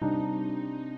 うん。